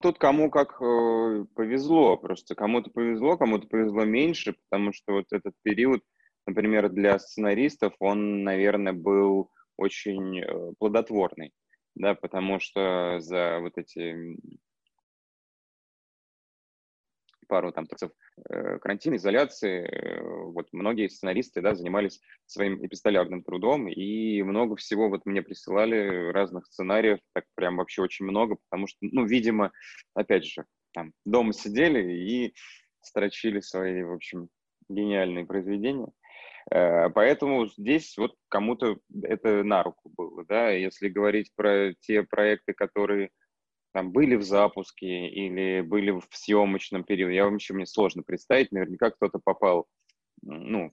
тут кому как э, повезло, просто кому-то повезло, кому-то повезло меньше, потому что вот этот период, например, для сценаристов, он, наверное, был очень э, плодотворный, да, потому что за вот эти пару там э, карантина, изоляции, э, вот многие сценаристы, да, занимались своим эпистолярным трудом, и много всего вот мне присылали разных сценариев, так прям вообще очень много, потому что, ну, видимо, опять же, там, дома сидели и строчили свои, в общем, гениальные произведения. Э, поэтому здесь вот кому-то это на руку было, да, если говорить про те проекты, которые там были в запуске или были в съемочном периоде. Я вообще, мне сложно представить, наверняка кто-то попал, ну,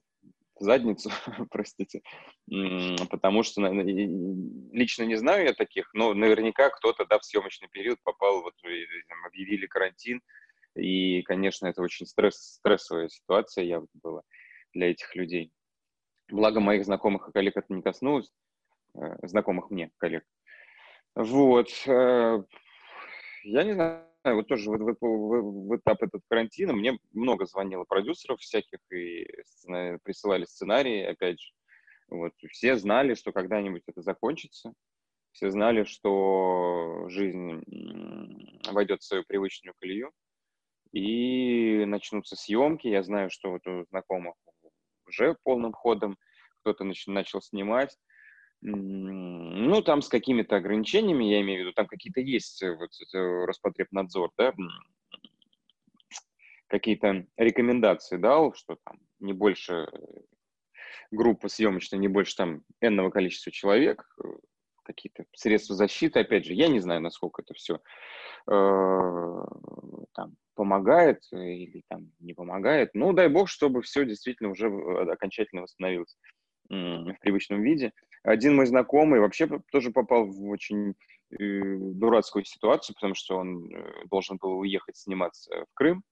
в задницу, простите, потому что лично не знаю я таких, но наверняка кто-то, да, в съемочный период попал, вот там, объявили карантин, и, конечно, это очень стресс, стрессовая ситуация явно была для этих людей. Благо моих знакомых и коллег это не коснулось, э, знакомых мне коллег. Вот. Я не знаю, вот тоже в, в, в, в этап этот карантина мне много звонило продюсеров всяких и сцена, присылали сценарии, опять же. Вот, все знали, что когда-нибудь это закончится. Все знали, что жизнь войдет в свою привычную колею. И начнутся съемки. Я знаю, что вот у знакомых уже полным ходом кто-то начал снимать. Ну, там с какими-то ограничениями, я имею в виду, там какие-то есть э, вот Роспотребнадзор, да, какие-то рекомендации дал, что там не больше э, группа съемочная, не больше там энного количества человек, э, какие-то средства защиты, опять же, я не знаю, насколько это все э, там помогает или там не помогает. Ну, дай бог, чтобы все действительно уже окончательно восстановилось в привычном виде. Один мой знакомый вообще тоже попал в очень э, дурацкую ситуацию, потому что он э, должен был уехать сниматься в Крым.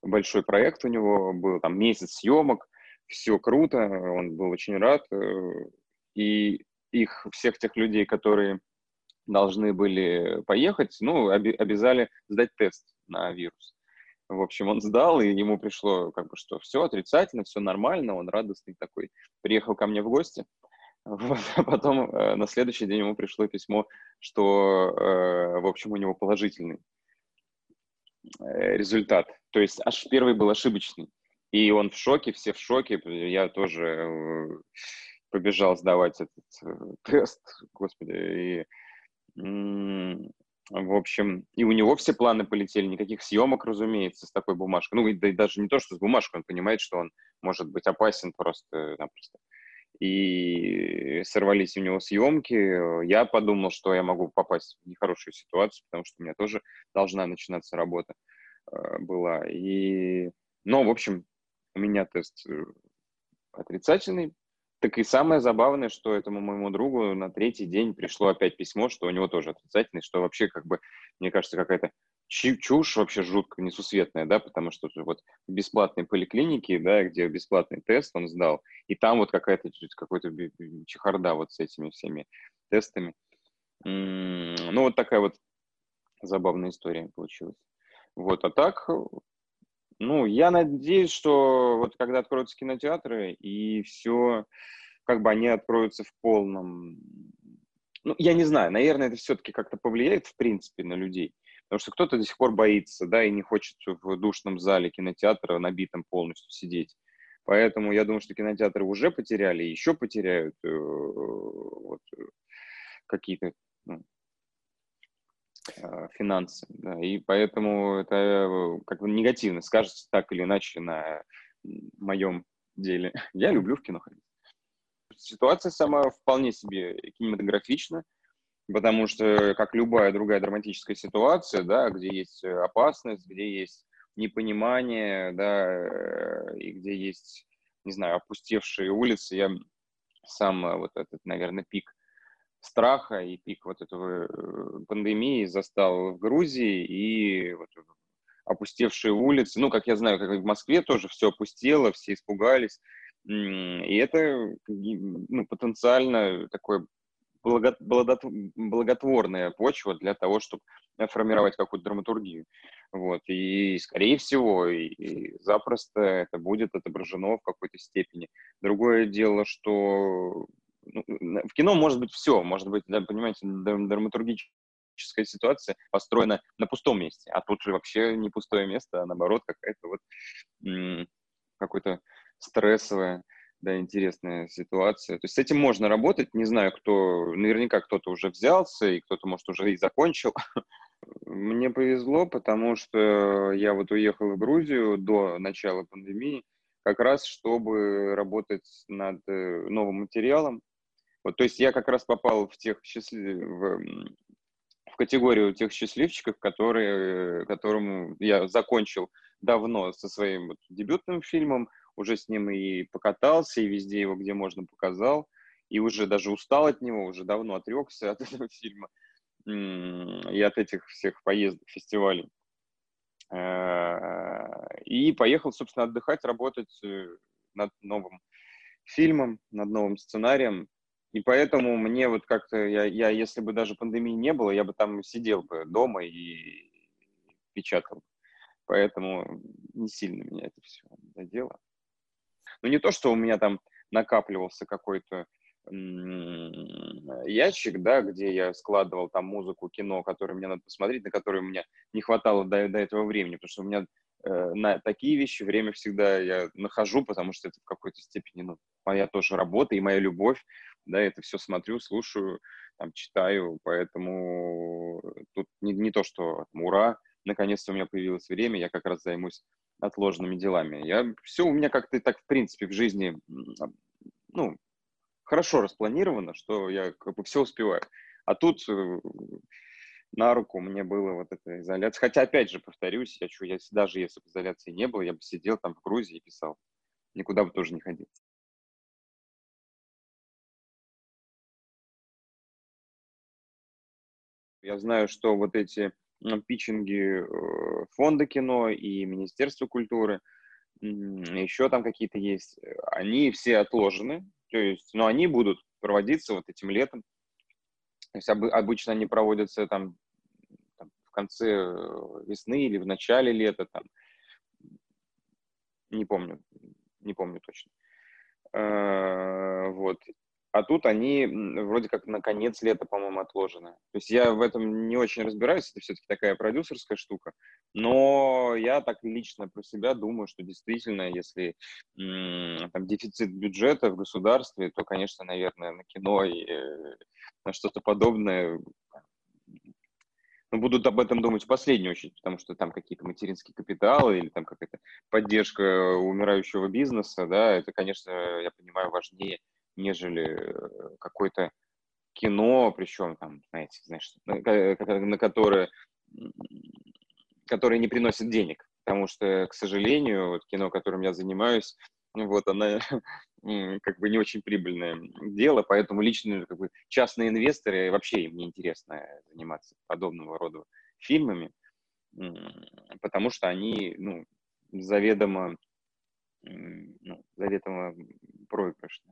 Большой проект у него был, там месяц съемок, все круто, он был очень рад. Э, и их, всех тех людей, которые должны были поехать, ну, оби- обязали сдать тест на вирус. В общем, он сдал, и ему пришло как бы, что все отрицательно, все нормально, он радостный такой. Приехал ко мне в гости, вот, а потом э, на следующий день ему пришло письмо, что, э, в общем, у него положительный э, результат. То есть аж первый был ошибочный. И он в шоке, все в шоке. Я тоже э, побежал сдавать этот э, тест, господи, и в общем, и у него все планы полетели, никаких съемок, разумеется, с такой бумажкой. Ну, и, да, и даже не то, что с бумажкой, он понимает, что он может быть опасен просто-напросто. И сорвались у него съемки. Я подумал, что я могу попасть в нехорошую ситуацию, потому что у меня тоже должна начинаться работа э, была. И, ну, в общем, у меня тест э, отрицательный, так и самое забавное, что этому моему другу на третий день пришло опять письмо, что у него тоже отрицательный, что вообще, как бы, мне кажется, какая-то чушь вообще жутко несусветная, да, потому что вот в бесплатной поликлинике, да, где бесплатный тест он сдал, и там вот какая-то какой-то чехарда вот с этими всеми тестами. Ну, вот такая вот забавная история получилась. Вот, а так, ну, я надеюсь, что вот когда откроются кинотеатры и все, как бы они откроются в полном... Ну, я не знаю, наверное, это все-таки как-то повлияет, в принципе, на людей. Потому что кто-то до сих пор боится, да, и не хочет в душном зале кинотеатра набитом полностью сидеть. Поэтому я думаю, что кинотеатры уже потеряли, еще потеряют э, вот, какие-то ну, Э, финансы. Да, и поэтому это э, как бы негативно скажется так или иначе на моем деле. Я люблю в кино ходить. Ситуация сама вполне себе кинематографична, потому что, как любая другая драматическая ситуация, да, где есть опасность, где есть непонимание, да, и где есть, не знаю, опустевшие улицы, я сам э, вот этот, наверное, пик страха и пик вот этого э, пандемии застал в Грузии и вот опустевшие улицы. Ну, как я знаю, как в Москве тоже все опустело, все испугались. И это ну, потенциально такое благотворная почва для того, чтобы формировать какую-то драматургию. Вот. И, скорее всего, и, и запросто это будет отображено в какой-то степени. Другое дело, что ну, в кино может быть все, может быть, да, понимаете, драматургическая ситуация построена на пустом месте, а тут же вообще не пустое место, а наоборот какая-то вот какое-то стрессовая, да, интересная ситуация. То есть с этим можно работать, не знаю, кто, наверняка кто-то уже взялся, и кто-то, может, уже и закончил. Мне повезло, потому что я вот уехал в Грузию до начала пандемии, как раз чтобы работать над э, новым материалом. Вот, то есть я как раз попал в тех счастлив... в, в категорию тех счастливчиков, которые, которому я закончил давно со своим вот дебютным фильмом, уже с ним и покатался, и везде его, где можно, показал, и уже даже устал от него, уже давно отрекся от этого фильма и от этих всех поездок, фестивалей. Э, и поехал, собственно, отдыхать, работать э, над новым фильмом, над новым сценарием. И поэтому мне вот как-то, я, я, если бы даже пандемии не было, я бы там сидел бы дома и печатал. Поэтому не сильно меня это все задело. Ну, не то, что у меня там накапливался какой-то ящик, да, где я складывал там музыку, кино, которое мне надо посмотреть, на которое меня не хватало до, до этого времени, потому что у меня э, на такие вещи время всегда я нахожу, потому что это в какой-то степени ну, моя тоже работа и моя любовь, да, это все смотрю, слушаю, там, читаю, поэтому тут не, не то, что ура, наконец-то у меня появилось время, я как раз займусь отложенными делами. Я, все у меня как-то так, в принципе, в жизни, ну, хорошо распланировано, что я как бы все успеваю. А тут э, на руку мне было вот эта изоляция. Хотя, опять же, повторюсь, я, что, я даже если бы изоляции не было, я бы сидел там в Грузии и писал. Никуда бы тоже не ходил. Я знаю, что вот эти питчинги э, фонда кино и Министерства культуры, еще там какие-то есть, э, они все отложены, то есть, но они будут проводиться вот этим летом. То есть об, обычно они проводятся там, там в конце э, весны или в начале лета, там, не помню, не помню точно. Вот. А тут они вроде как на конец лета, по-моему, отложены. То есть я в этом не очень разбираюсь, это все-таки такая продюсерская штука. Но я так лично про себя думаю, что действительно, если там дефицит бюджета в государстве, то, конечно, наверное, на кино и э, на что-то подобное ну, будут об этом думать в последнюю очередь, потому что там какие-то материнские капиталы или там какая-то поддержка умирающего бизнеса, да, это, конечно, я понимаю, важнее нежели э, какое-то кино, причем там, знаете, знаешь, на, на которое, которое не приносит денег. Потому что, к сожалению, вот кино, которым я занимаюсь, вот она как бы не очень прибыльное дело, поэтому лично как бы частные инвесторы вообще им не интересно заниматься подобного рода фильмами, потому что они ну, заведомо, ну, заведомо финансам.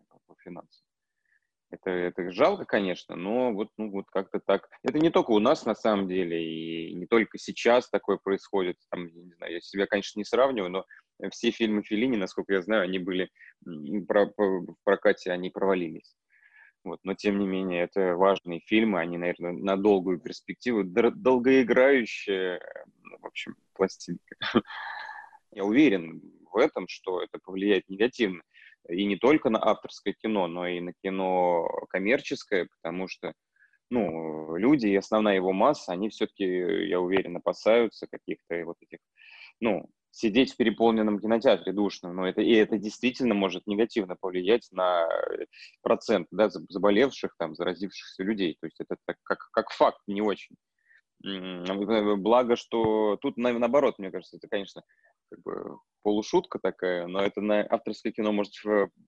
Это, жалко, конечно, но вот, ну, вот как-то так. Это не только у нас на самом деле, и не только сейчас такое происходит. Там, я не знаю, я себя, конечно, не сравниваю, но все фильмы Филини, насколько я знаю, они были в прокате, они провалились. Вот, но тем не менее, это важные фильмы, они, наверное, на долгую перспективу, долгоиграющие, ну, в общем, пластинка. Я уверен в этом, что это повлияет негативно и не только на авторское кино, но и на кино коммерческое, потому что ну, люди и основная его масса, они все-таки, я уверен, опасаются каких-то вот этих, ну, сидеть в переполненном кинотеатре душном, но это, и это действительно может негативно повлиять на процент да, заболевших, там, заразившихся людей. То есть это как, как факт не очень. Благо, что тут наоборот, мне кажется, это, конечно, как бы полушутка такая, но это на авторское кино может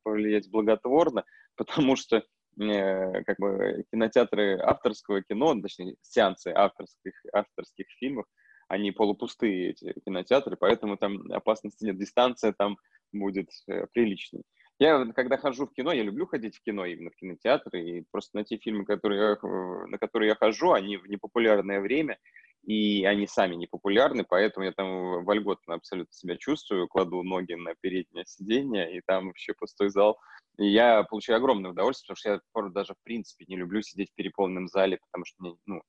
повлиять благотворно, потому что э, как бы кинотеатры авторского кино, точнее, сеансы авторских, авторских фильмов, они полупустые, эти кинотеатры, поэтому там опасности нет, дистанция там будет э, приличной. Я, когда хожу в кино, я люблю ходить в кино, именно в кинотеатры, и просто на те фильмы, которые, э, на которые я хожу, они в непопулярное время, и они сами не популярны, поэтому я там вольготно абсолютно себя чувствую, кладу ноги на переднее сиденье, и там вообще пустой зал. И я получаю огромное удовольствие, потому что я даже в принципе не люблю сидеть в переполненном зале, потому что мне, ну,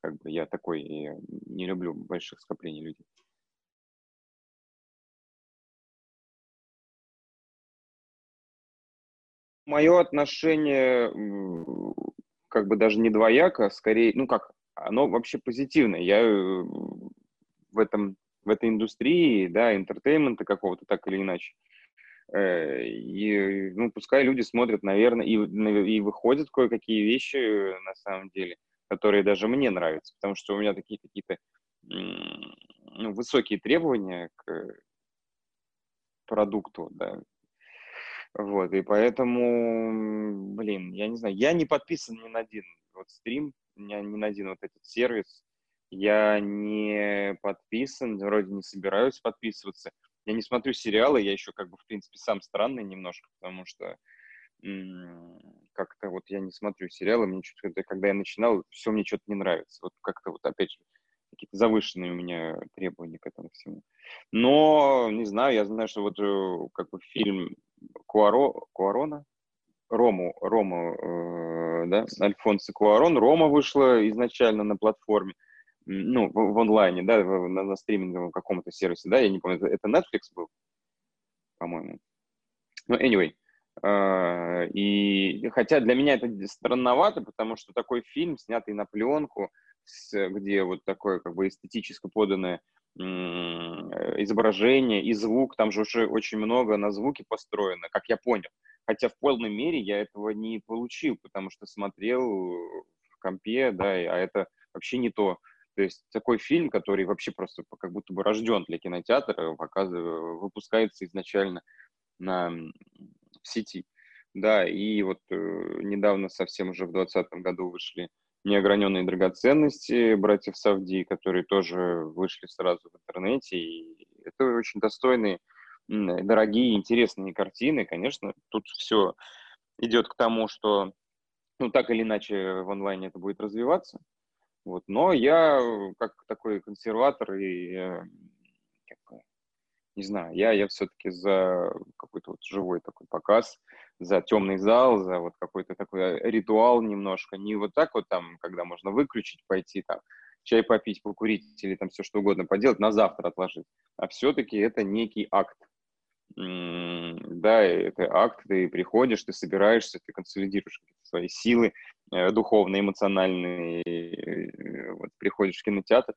как бы я такой, я не люблю больших скоплений людей. Мое отношение как бы даже не двояко, скорее, ну как, оно вообще позитивное. Я э, в этом в этой индустрии, да, entertainment а какого-то так или иначе. Э, и, ну, пускай люди смотрят, наверное, и, и выходят кое-какие вещи, на самом деле, которые даже мне нравятся, потому что у меня такие какие-то ну, высокие требования к продукту, да, вот, и поэтому, блин, я не знаю, я не подписан ни на один вот стрим, ни, ни на один вот этот сервис, я не подписан, вроде не собираюсь подписываться. Я не смотрю сериалы, я еще как бы, в принципе, сам странный немножко, потому что как-то вот я не смотрю сериалы, мне что-то, когда я начинал, все мне что-то не нравится. Вот как-то вот опять же какие-то завышенные у меня требования к этому всему. Но, не знаю, я знаю, что вот э, как бы фильм Куаро, Куарона, Рому, Рома, э, да, Альфонсо Куарон, Рома вышла изначально на платформе, ну, в, в онлайне, да, в, на, на стриминговом каком-то сервисе, да, я не помню, это, это Netflix был, по-моему. Ну, anyway, э, и хотя для меня это странновато, потому что такой фильм, снятый на пленку, с, где вот такое как бы эстетически поданное изображение и звук, там же уже очень много на звуке построено, как я понял. Хотя в полной мере я этого не получил, потому что смотрел в компе, да, а это вообще не то. То есть такой фильм, который вообще просто как будто бы рожден для кинотеатра, показывает, выпускается изначально на в сети. Да, и вот э, недавно совсем уже в 2020 году вышли неограненные драгоценности братьев Савди, которые тоже вышли сразу в интернете. И это очень достойные, дорогие, интересные картины. Конечно, тут все идет к тому, что ну, так или иначе в онлайне это будет развиваться. Вот. Но я, как такой консерватор и, э, как не знаю, я, я все-таки за какой-то вот живой такой показ, за темный зал, за вот какой-то такой э, ритуал немножко. Не вот так вот там, когда можно выключить, пойти там, чай попить, покурить или там все что угодно поделать, на завтра отложить. А все-таки это некий акт. Да, это акт, ты приходишь, ты собираешься, ты консолидируешь свои силы э, духовные, эмоциональные, э, вот приходишь в кинотеатр,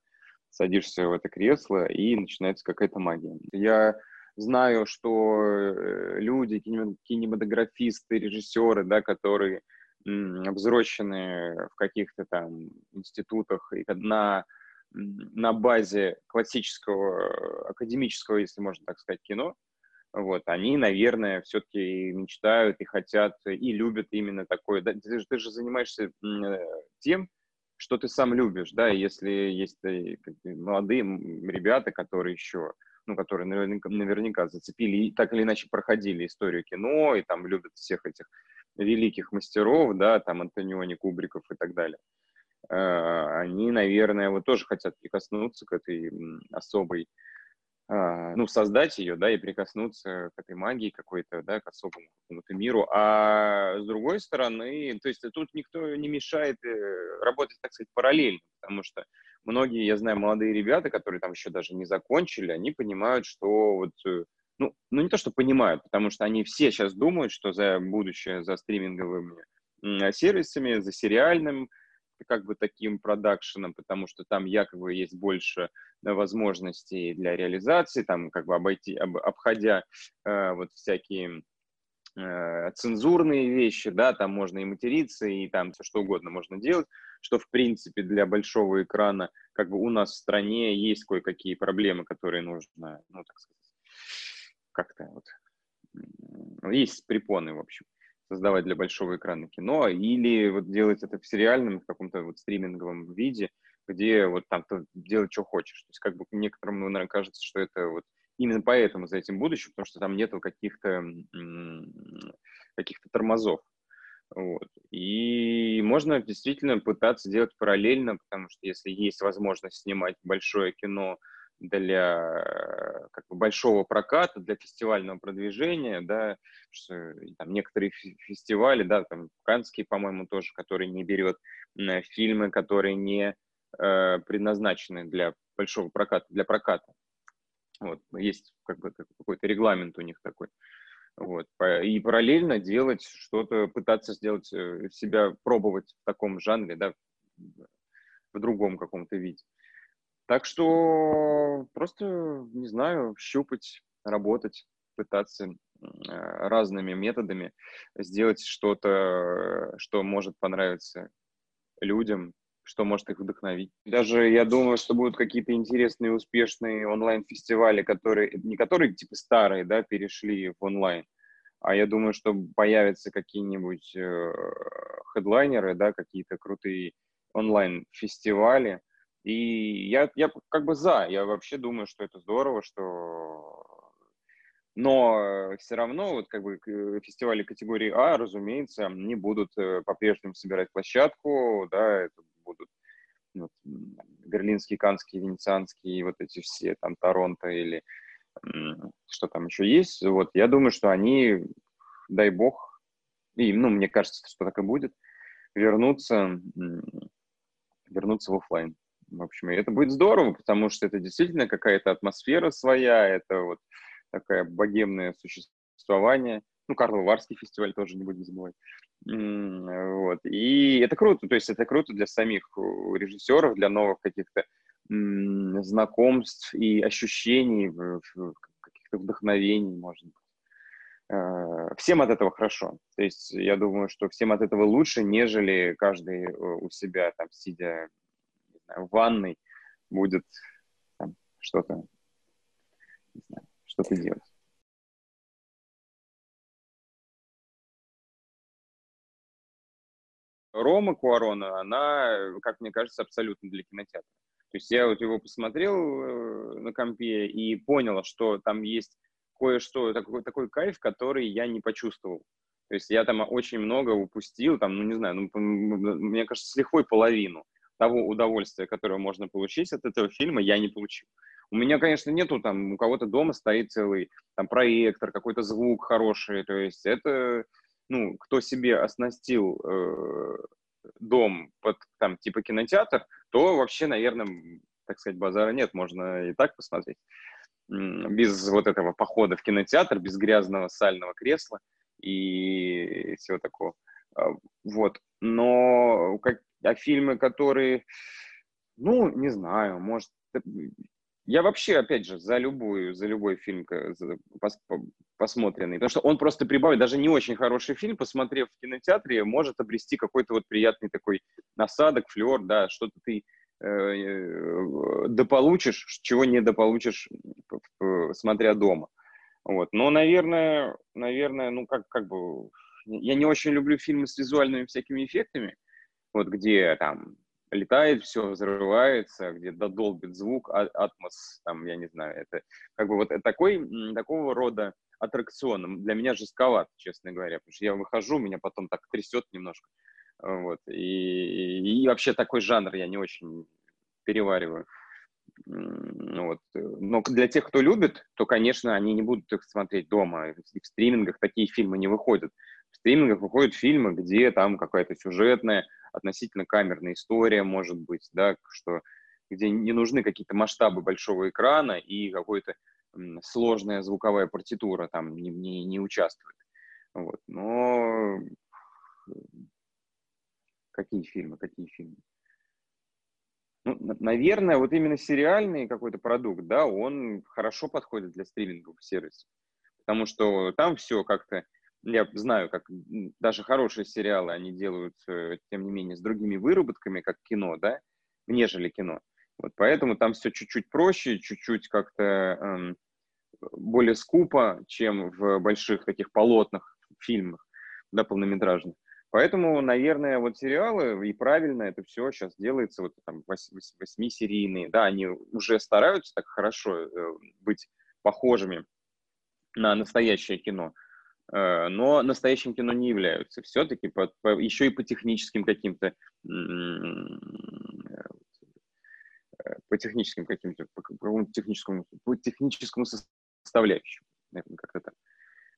садишься в это кресло, и начинается какая-то магия. Я знаю, что э, люди, кинематографисты, режиссеры, да, которые взрослены в каких-то там институтах и на, на базе классического, академического, если можно так сказать, кино, вот, они, наверное, все-таки мечтают и хотят, и любят именно такое. Да, ты, ты же занимаешься э, тем, что ты сам любишь, да, если есть э, молодые ребята, которые еще ну, которые наверняка, наверняка зацепили и так или иначе проходили историю кино, и там любят всех этих великих мастеров, да, там Антониони, Кубриков и так далее. А, они, наверное, вот тоже хотят прикоснуться к этой особой, ну, создать ее, да, и прикоснуться к этой магии какой-то, да, к особому какому-то миру. А с другой стороны, то есть тут никто не мешает э, работать, так сказать, параллельно, потому что многие, я знаю, молодые ребята, которые там еще даже не закончили, они понимают, что вот, э, ну, ну не то, что понимают, потому что они все сейчас думают, что за будущее, за стриминговыми сервисами, за сериальным, как бы таким продакшеном, потому что там якобы есть больше возможностей для реализации, там как бы обойти, об, обходя э, вот всякие э, цензурные вещи, да, там можно и материться, и там все что угодно можно делать, что, в принципе, для большого экрана, как бы у нас в стране есть кое-какие проблемы, которые нужно, ну, так сказать, как-то вот, есть препоны, в общем, создавать для большого экрана кино, или вот делать это в сериальном, в каком-то вот стриминговом виде, где вот там ты делать, что хочешь. То есть как бы некоторым, ну, наверное, кажется, что это вот именно поэтому за этим будущее, потому что там нету каких-то каких-то тормозов. Вот. И можно действительно пытаться делать параллельно, потому что если есть возможность снимать большое кино для как бы, большого проката, для фестивального продвижения, да, что, там, некоторые фестивали, да, там, Канский, по-моему, тоже, который не берет э, фильмы, которые не э, предназначены для большого проката, для проката. Вот, есть как бы какой-то регламент у них такой. Вот. И параллельно делать что-то, пытаться сделать э, себя, пробовать в таком жанре, да, в другом каком-то виде. Так что просто, не знаю, щупать, работать, пытаться э, разными методами сделать что-то, что может понравиться людям, что может их вдохновить. Даже я думаю, что будут какие-то интересные, успешные онлайн-фестивали, которые, не которые типа старые, да, перешли в онлайн, а я думаю, что появятся какие-нибудь э, хедлайнеры, да, какие-то крутые онлайн-фестивали, и я, я как бы за, я вообще думаю, что это здорово, что... Но все равно вот как бы фестивали категории А, разумеется, не будут э, по-прежнему собирать площадку, да, это будут вот, берлинские, канские, венецианские, вот эти все, там, Торонто или что там еще есть. Вот, я думаю, что они, дай бог, и, ну, мне кажется, что так и будет, вернуться, вернуться в офлайн. В общем, и это будет здорово, потому что это действительно какая-то атмосфера своя, это вот такое богемное существование. Ну, Карлов Варский фестиваль тоже не будем забывать. Вот. И это круто, то есть это круто для самих режиссеров, для новых каких-то знакомств и ощущений, каких-то вдохновений, может быть. Э, всем от этого хорошо. То есть я думаю, что всем от этого лучше, нежели каждый э, у себя, там, сидя знаю, ванной будет что-то, что-то делать. Рома Куарона, она, как мне кажется, абсолютно для кинотеатра. То есть я вот его посмотрел э, на компе и понял, что там есть кое-что, такой, такой кайф, который я не почувствовал. То есть я там очень много упустил, там, ну, не знаю, ну, мне кажется, с лихвой половину того удовольствия, которое можно получить от этого фильма, я не получил. У меня, конечно, нету там, у кого-то дома стоит целый там проектор, какой-то звук хороший, то есть это, ну, кто себе оснастил э, дом под там типа кинотеатр, то вообще, наверное, так сказать, базара нет, можно и так посмотреть. Без вот этого похода в кинотеатр, без грязного сального кресла и всего такого. А, вот. Но как, а фильмы, которые, ну, не знаю, может, я вообще, опять же, за любую, за любой фильм посмотренный, потому что он просто прибавит, даже не очень хороший фильм, посмотрев в кинотеатре, может обрести какой-то вот приятный такой насадок, флер, да, что-то ты э, э, дополучишь, чего не дополучишь, смотря дома. Вот. Но, наверное, наверное, ну, как, как бы, я не очень люблю фильмы с визуальными всякими эффектами, вот где там летает все, взрывается, где додолбит звук, а, атмос, там, я не знаю, это как бы вот такой, такого рода аттракцион для меня жестковат, честно говоря, потому что я выхожу, меня потом так трясет немножко, вот, и, и, вообще такой жанр я не очень перевариваю. Вот. Но для тех, кто любит, то, конечно, они не будут их смотреть дома. И в стримингах такие фильмы не выходят. В стримингах выходят фильмы, где там какая-то сюжетная, относительно камерная история, может быть, да, что, где не нужны какие-то масштабы большого экрана и какой-то сложная звуковая партитура там не, не, не участвует. Вот. Но какие фильмы, какие фильмы? Ну, наверное, вот именно сериальный какой-то продукт, да, он хорошо подходит для стриминговых сервисов. Потому что там все как-то я знаю, как даже хорошие сериалы они делают, тем не менее, с другими выработками, как кино, да, нежели кино. Вот поэтому там все чуть-чуть проще, чуть-чуть как-то эм, более скупо, чем в больших таких полотнах, фильмах, да, полнометражных. Поэтому, наверное, вот сериалы, и правильно это все сейчас делается, вот там восьмисерийные, да, они уже стараются так хорошо э, быть похожими на настоящее кино, э, но настоящим кино не являются. Все-таки по, по, еще и по техническим каким-то по техническим каким-то, по какому-то техническому, по техническому составляющему, наверное, как-то.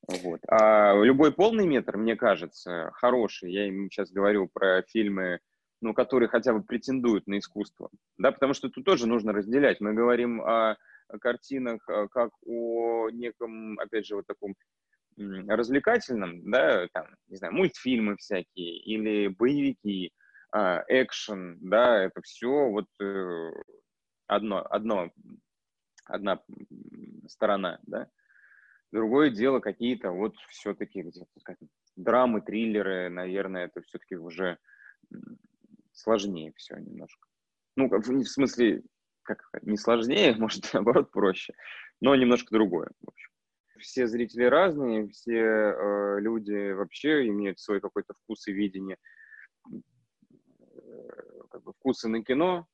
Вот. А любой полный метр, мне кажется, хороший. Я им сейчас говорю про фильмы, ну, которые хотя бы претендуют на искусство. Да, потому что тут тоже нужно разделять. Мы говорим о картинах как о неком, опять же, вот таком развлекательном, да, там, не знаю, мультфильмы всякие или боевики, э, экшен, да, это все вот э, одно, одно, одна сторона, да. Другое дело какие-то вот все-таки драмы, триллеры, наверное, это все-таки уже сложнее все немножко. Ну, в смысле, как не сложнее, может, наоборот, проще, но немножко другое, в общем. Все зрители разные, все э, люди вообще имеют свой какой-то вкус и видение, э, как бы вкусы на кино.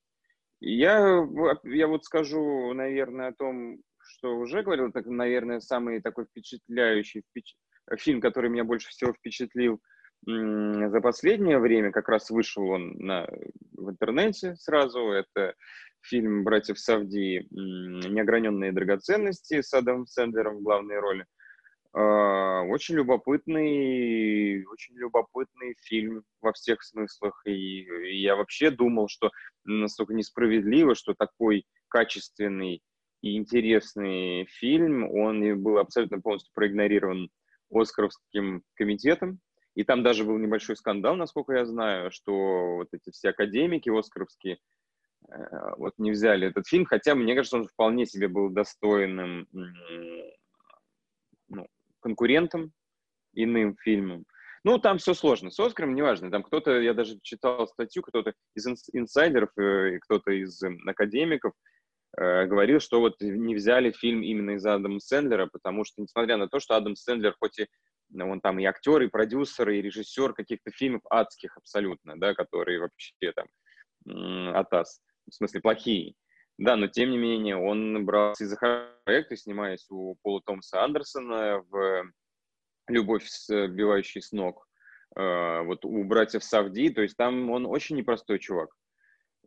Я, я вот скажу, наверное, о том, что уже говорил, так, наверное, самый такой впечатляющий впеч... фильм, который меня больше всего впечатлил за последнее время, как раз вышел он на, в интернете сразу, это фильм «Братьев Савди. Неограненные драгоценности» с Адамом Сэндлером в главной роли. А, очень любопытный, очень любопытный фильм во всех смыслах. И, я вообще думал, что настолько несправедливо, что такой качественный и интересный фильм, он был абсолютно полностью проигнорирован Оскаровским комитетом. И там даже был небольшой скандал, насколько я знаю, что вот эти все академики оскаровские вот не взяли этот фильм, хотя мне кажется, он вполне себе был достойным ну, конкурентом иным фильмам. Ну, там все сложно. С Оскаром неважно. Там кто-то, я даже читал статью, кто-то из инсайдеров, э, кто-то из академиков Э, говорил, что вот не взяли фильм именно из-за Адама Сэндлера, потому что, несмотря на то, что Адам Сэндлер хоть и ну, он там и актер, и продюсер, и режиссер каких-то фильмов адских абсолютно, да, которые вообще там атас, в смысле плохие. Да, но тем не менее он брался из-за проекта, снимаясь у Пола Томаса Андерсона в «Любовь, сбивающей с ног», э, вот у братьев Савди, то есть там он очень непростой чувак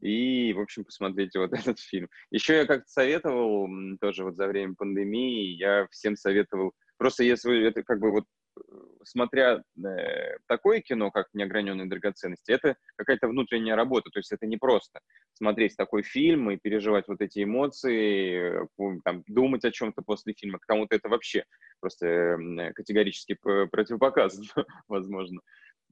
и, в общем, посмотрите вот этот фильм. Еще я как-то советовал, тоже вот за время пандемии, я всем советовал, просто если это как бы вот смотря э, такое кино, как «Неограненные драгоценности», это какая-то внутренняя работа, то есть это не просто смотреть такой фильм и переживать вот эти эмоции, э, там, думать о чем-то после фильма, кому-то это вообще просто э, категорически противопоказано, возможно.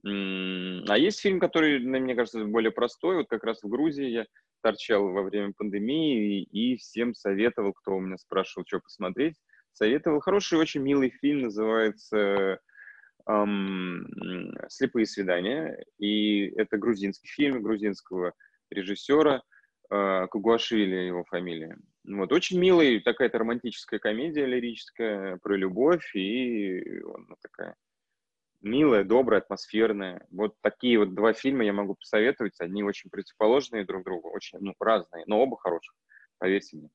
А есть фильм, который, мне кажется, более простой. Вот как раз в Грузии я торчал во время пандемии и всем советовал, кто у меня спрашивал, что посмотреть, советовал. Хороший, очень милый фильм, называется эм, «Слепые свидания». И это грузинский фильм грузинского режиссера э, Кугуашвили, его фамилия. Вот, очень милый, такая-то романтическая комедия лирическая про любовь, и он такая милая, добрая, атмосферная. Вот такие вот два фильма я могу посоветовать. Они очень противоположные друг другу, очень ну, разные, но оба хороших, поверьте мне.